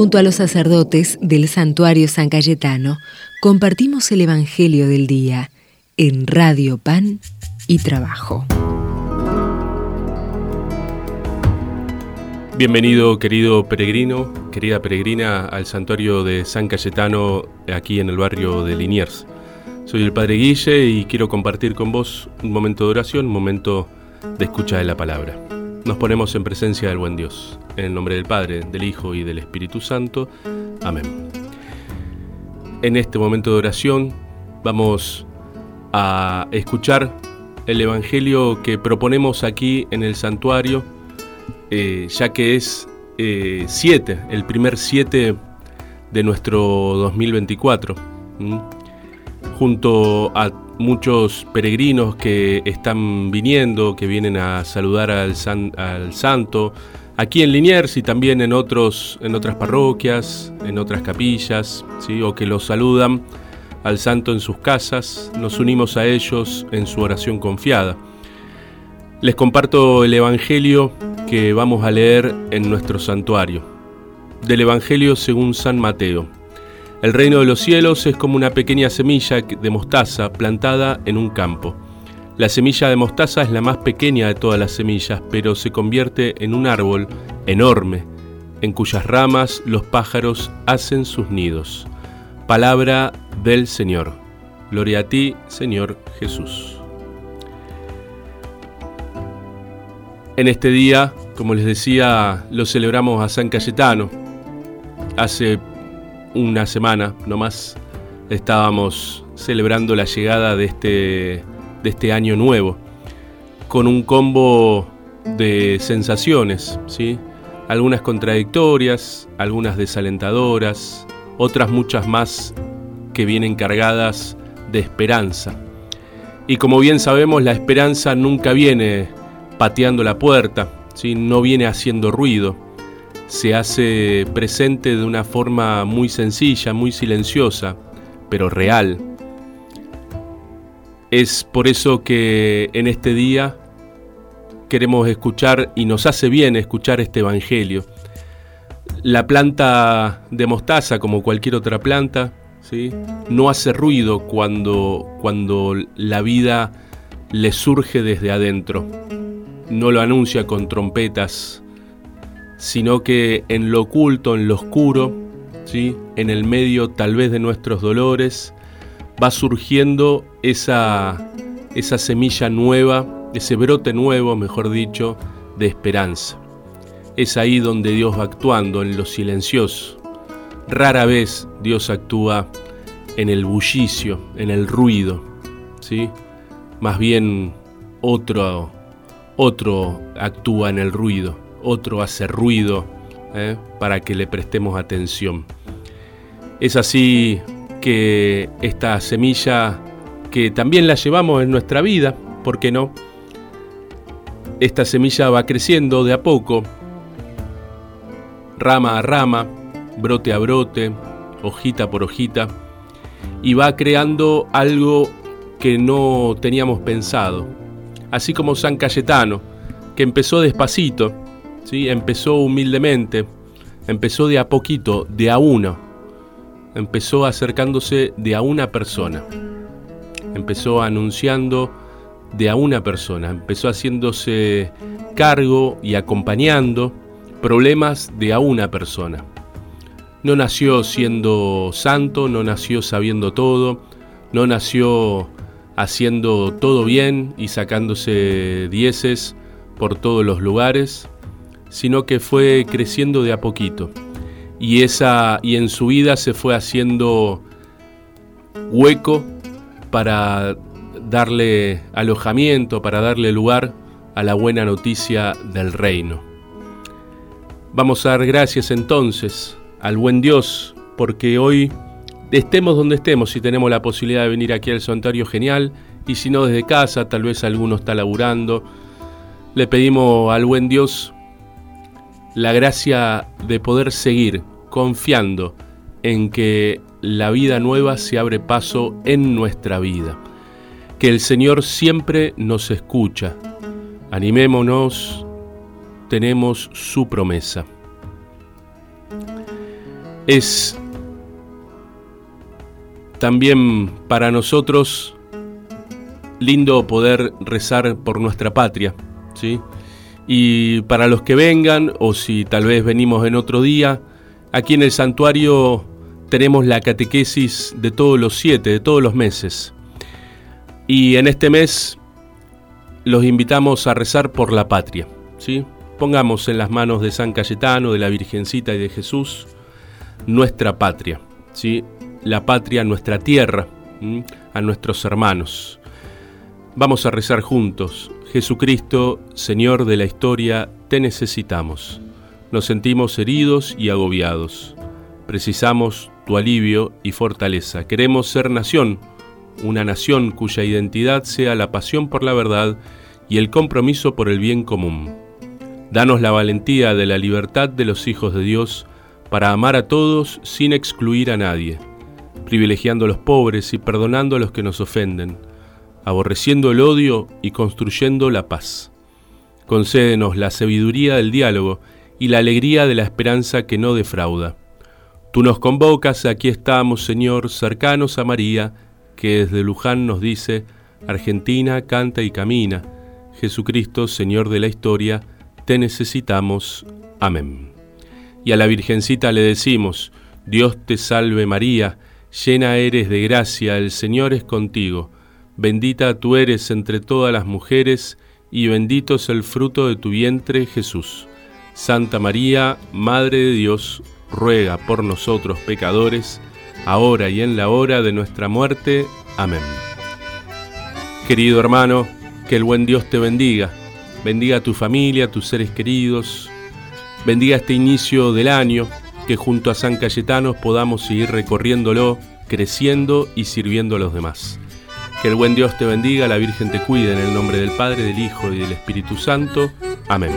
Junto a los sacerdotes del santuario San Cayetano, compartimos el Evangelio del Día en Radio Pan y Trabajo. Bienvenido querido peregrino, querida peregrina al santuario de San Cayetano aquí en el barrio de Liniers. Soy el Padre Guille y quiero compartir con vos un momento de oración, un momento de escucha de la palabra. Nos ponemos en presencia del buen Dios. En el nombre del Padre, del Hijo y del Espíritu Santo. Amén. En este momento de oración vamos a escuchar el Evangelio que proponemos aquí en el santuario, eh, ya que es 7, eh, el primer 7 de nuestro 2024 junto a muchos peregrinos que están viniendo, que vienen a saludar al, al santo, aquí en Liniers y también en, otros, en otras parroquias, en otras capillas, ¿sí? o que los saludan al santo en sus casas, nos unimos a ellos en su oración confiada. Les comparto el Evangelio que vamos a leer en nuestro santuario, del Evangelio según San Mateo. El reino de los cielos es como una pequeña semilla de mostaza plantada en un campo. La semilla de mostaza es la más pequeña de todas las semillas, pero se convierte en un árbol enorme, en cuyas ramas los pájaros hacen sus nidos. Palabra del Señor. Gloria a ti, Señor Jesús. En este día, como les decía, lo celebramos a San Cayetano. Hace una semana nomás estábamos celebrando la llegada de este, de este año nuevo, con un combo de sensaciones, ¿sí? algunas contradictorias, algunas desalentadoras, otras muchas más que vienen cargadas de esperanza. Y como bien sabemos, la esperanza nunca viene pateando la puerta, ¿sí? no viene haciendo ruido, se hace presente de una forma muy sencilla, muy silenciosa, pero real. Es por eso que en este día queremos escuchar y nos hace bien escuchar este Evangelio. La planta de mostaza, como cualquier otra planta, ¿sí? no hace ruido cuando, cuando la vida le surge desde adentro. No lo anuncia con trompetas sino que en lo oculto, en lo oscuro, ¿sí? en el medio tal vez de nuestros dolores, va surgiendo esa, esa semilla nueva, ese brote nuevo, mejor dicho, de esperanza. Es ahí donde Dios va actuando, en lo silencioso. Rara vez Dios actúa en el bullicio, en el ruido, ¿sí? Más bien otro, otro actúa en el ruido otro hace ruido ¿eh? para que le prestemos atención. Es así que esta semilla que también la llevamos en nuestra vida, ¿por qué no? Esta semilla va creciendo de a poco, rama a rama, brote a brote, hojita por hojita, y va creando algo que no teníamos pensado. Así como San Cayetano, que empezó despacito, Empezó humildemente, empezó de a poquito, de a uno, empezó acercándose de a una persona, empezó anunciando de a una persona, empezó haciéndose cargo y acompañando problemas de a una persona. No nació siendo santo, no nació sabiendo todo, no nació haciendo todo bien y sacándose dieces por todos los lugares, sino que fue creciendo de a poquito. Y, esa, y en su vida se fue haciendo hueco para darle alojamiento, para darle lugar a la buena noticia del reino. Vamos a dar gracias entonces al buen Dios, porque hoy estemos donde estemos, si tenemos la posibilidad de venir aquí al santuario, genial, y si no desde casa, tal vez alguno está laburando, le pedimos al buen Dios la gracia de poder seguir confiando en que la vida nueva se abre paso en nuestra vida, que el Señor siempre nos escucha. Animémonos, tenemos su promesa. Es también para nosotros lindo poder rezar por nuestra patria, ¿sí? Y para los que vengan, o si tal vez venimos en otro día, aquí en el santuario tenemos la catequesis de todos los siete, de todos los meses. Y en este mes los invitamos a rezar por la patria, ¿sí? Pongamos en las manos de San Cayetano, de la Virgencita y de Jesús nuestra patria, ¿sí? La patria, nuestra tierra, a nuestros hermanos. Vamos a rezar juntos. Jesucristo, Señor de la historia, te necesitamos. Nos sentimos heridos y agobiados. Precisamos tu alivio y fortaleza. Queremos ser nación, una nación cuya identidad sea la pasión por la verdad y el compromiso por el bien común. Danos la valentía de la libertad de los hijos de Dios para amar a todos sin excluir a nadie, privilegiando a los pobres y perdonando a los que nos ofenden, aborreciendo el odio y construyendo la paz. Concédenos la sabiduría del diálogo y la alegría de la esperanza que no defrauda. Tú nos convocas, aquí estamos, Señor, cercanos a María, que desde Luján nos dice, Argentina canta y camina, Jesucristo, Señor de la historia, te necesitamos. Amén. Y a la Virgencita le decimos, Dios te salve María, llena eres de gracia, el Señor es contigo, bendita tú eres entre todas las mujeres, y bendito es el fruto de tu vientre, Jesús. Santa María, Madre de Dios, ruega por nosotros pecadores, ahora y en la hora de nuestra muerte. Amén. Querido hermano, que el buen Dios te bendiga, bendiga a tu familia, a tus seres queridos, bendiga este inicio del año, que junto a San Cayetano podamos seguir recorriéndolo, creciendo y sirviendo a los demás. Que el buen Dios te bendiga, la Virgen te cuide en el nombre del Padre, del Hijo y del Espíritu Santo. Amén.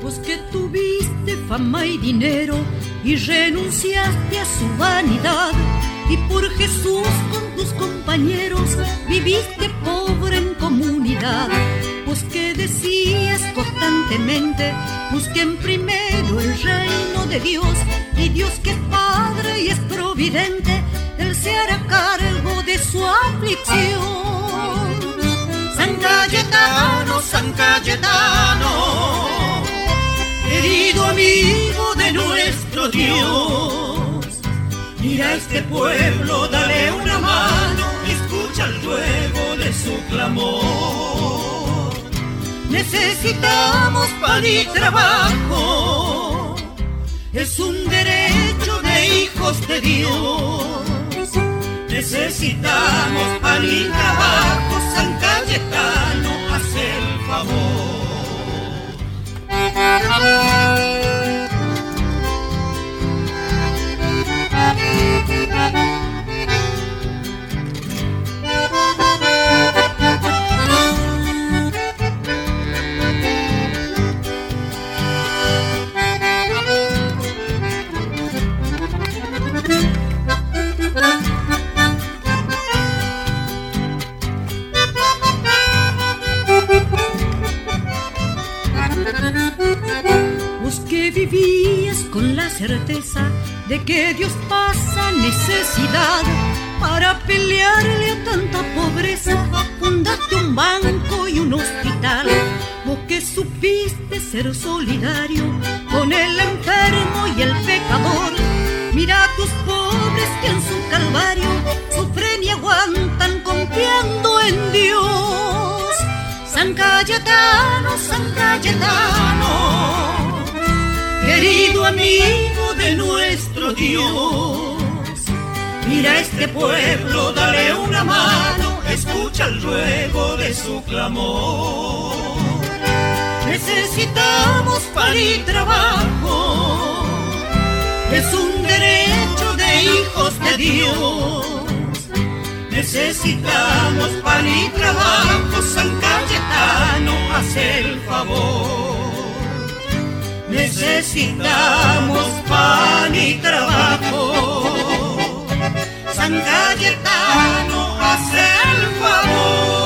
Pues que tuviste fama y dinero y renunciaste a su vanidad y por Jesús con tus compañeros viviste pobre en comunidad. Pues que decías constantemente, busquen primero el reino de Dios y Dios que es Padre y es providente, Él se hará cargo aflicción. San Cayetano, San Cayetano, querido amigo de nuestro Dios Mira este pueblo, dale una mano, escucha el ruego de su clamor. Necesitamos pan y trabajo, es un derecho de hijos de Dios. Necesitamos y trabajo, San Cayetano, de que Dios pasa necesidad para pelearle a tanta pobreza. Fundaste un banco y un hospital, vos que supiste ser solidario con el enfermo y el pecador. Mira a tus pobres que en su calvario sufren y aguantan confiando en Dios. San Cayetano, San Cayetano querido amigo de nuestro Dios. Mira este pueblo, dale una mano, escucha el ruego de su clamor. Necesitamos pan y trabajo, es un derecho de hijos de Dios. Necesitamos pan y trabajo, San Cayetano, haz el favor. Necesitamos y trabajo. San Cayetano, hace el favor.